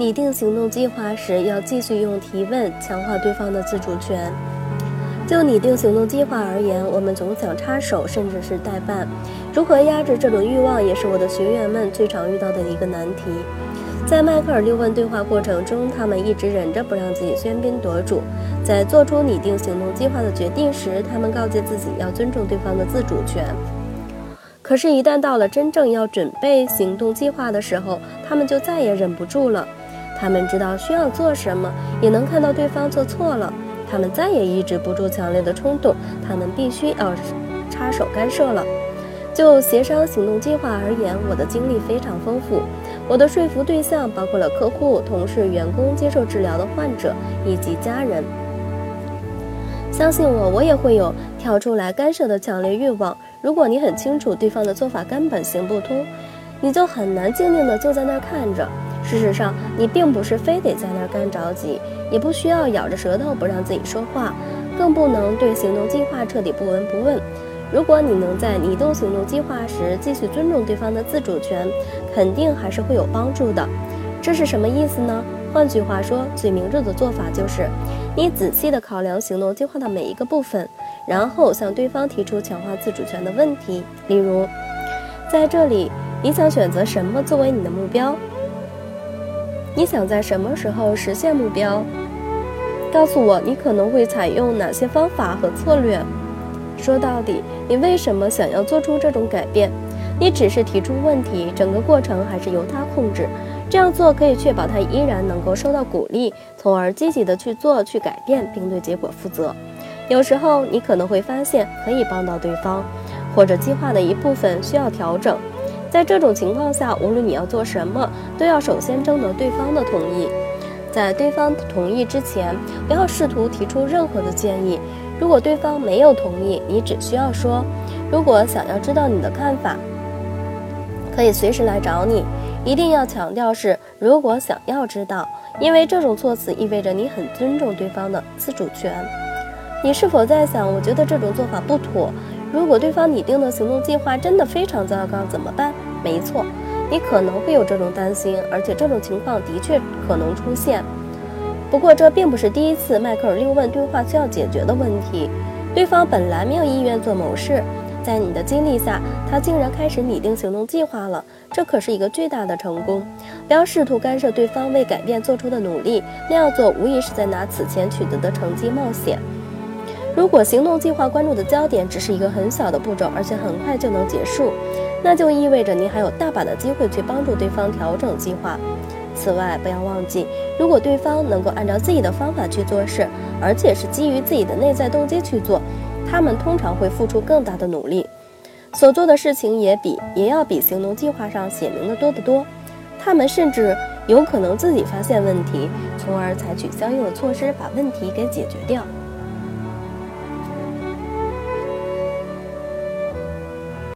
拟定行动计划时，要继续用提问强化对方的自主权。就拟定行动计划而言，我们总想插手，甚至是代办。如何压制这种欲望，也是我的学员们最常遇到的一个难题。在迈克尔六问对话过程中，他们一直忍着不让自己喧宾夺主。在做出拟定行动计划的决定时，他们告诫自己要尊重对方的自主权。可是，一旦到了真正要准备行动计划的时候，他们就再也忍不住了。他们知道需要做什么，也能看到对方做错了。他们再也抑制不住强烈的冲动，他们必须要插手干涉了。就协商行动计划而言，我的经历非常丰富。我的说服对象包括了客户、同事、员工、接受治疗的患者以及家人。相信我，我也会有跳出来干涉的强烈欲望。如果你很清楚对方的做法根本行不通，你就很难静静地坐在那儿看着。事实上，你并不是非得在那儿干着急，也不需要咬着舌头不让自己说话，更不能对行动计划彻底不闻不问。如果你能在拟定行动计划时继续尊重对方的自主权，肯定还是会有帮助的。这是什么意思呢？换句话说，最明智的做法就是，你仔细地考量行动计划的每一个部分，然后向对方提出强化自主权的问题。例如，在这里，你想选择什么作为你的目标？你想在什么时候实现目标？告诉我，你可能会采用哪些方法和策略？说到底，你为什么想要做出这种改变？你只是提出问题，整个过程还是由他控制。这样做可以确保他依然能够受到鼓励，从而积极的去做、去改变，并对结果负责。有时候你可能会发现可以帮到对方，或者计划的一部分需要调整。在这种情况下，无论你要做什么，都要首先征得对方的同意。在对方同意之前，不要试图提出任何的建议。如果对方没有同意，你只需要说：“如果想要知道你的看法，可以随时来找你。”一定要强调是“如果想要知道”，因为这种措辞意味着你很尊重对方的自主权。你是否在想：“我觉得这种做法不妥。”如果对方拟定的行动计划真的非常糟糕，怎么办？没错，你可能会有这种担心，而且这种情况的确可能出现。不过，这并不是第一次迈克尔六问对话需要解决的问题。对方本来没有意愿做某事，在你的激励下，他竟然开始拟定行动计划了。这可是一个巨大的成功。不要试图干涉对方为改变做出的努力，那样做无疑是在拿此前取得的成绩冒险。如果行动计划关注的焦点只是一个很小的步骤，而且很快就能结束，那就意味着你还有大把的机会去帮助对方调整计划。此外，不要忘记，如果对方能够按照自己的方法去做事，而且是基于自己的内在动机去做，他们通常会付出更大的努力，所做的事情也比也要比行动计划上写明的多得多。他们甚至有可能自己发现问题，从而采取相应的措施把问题给解决掉。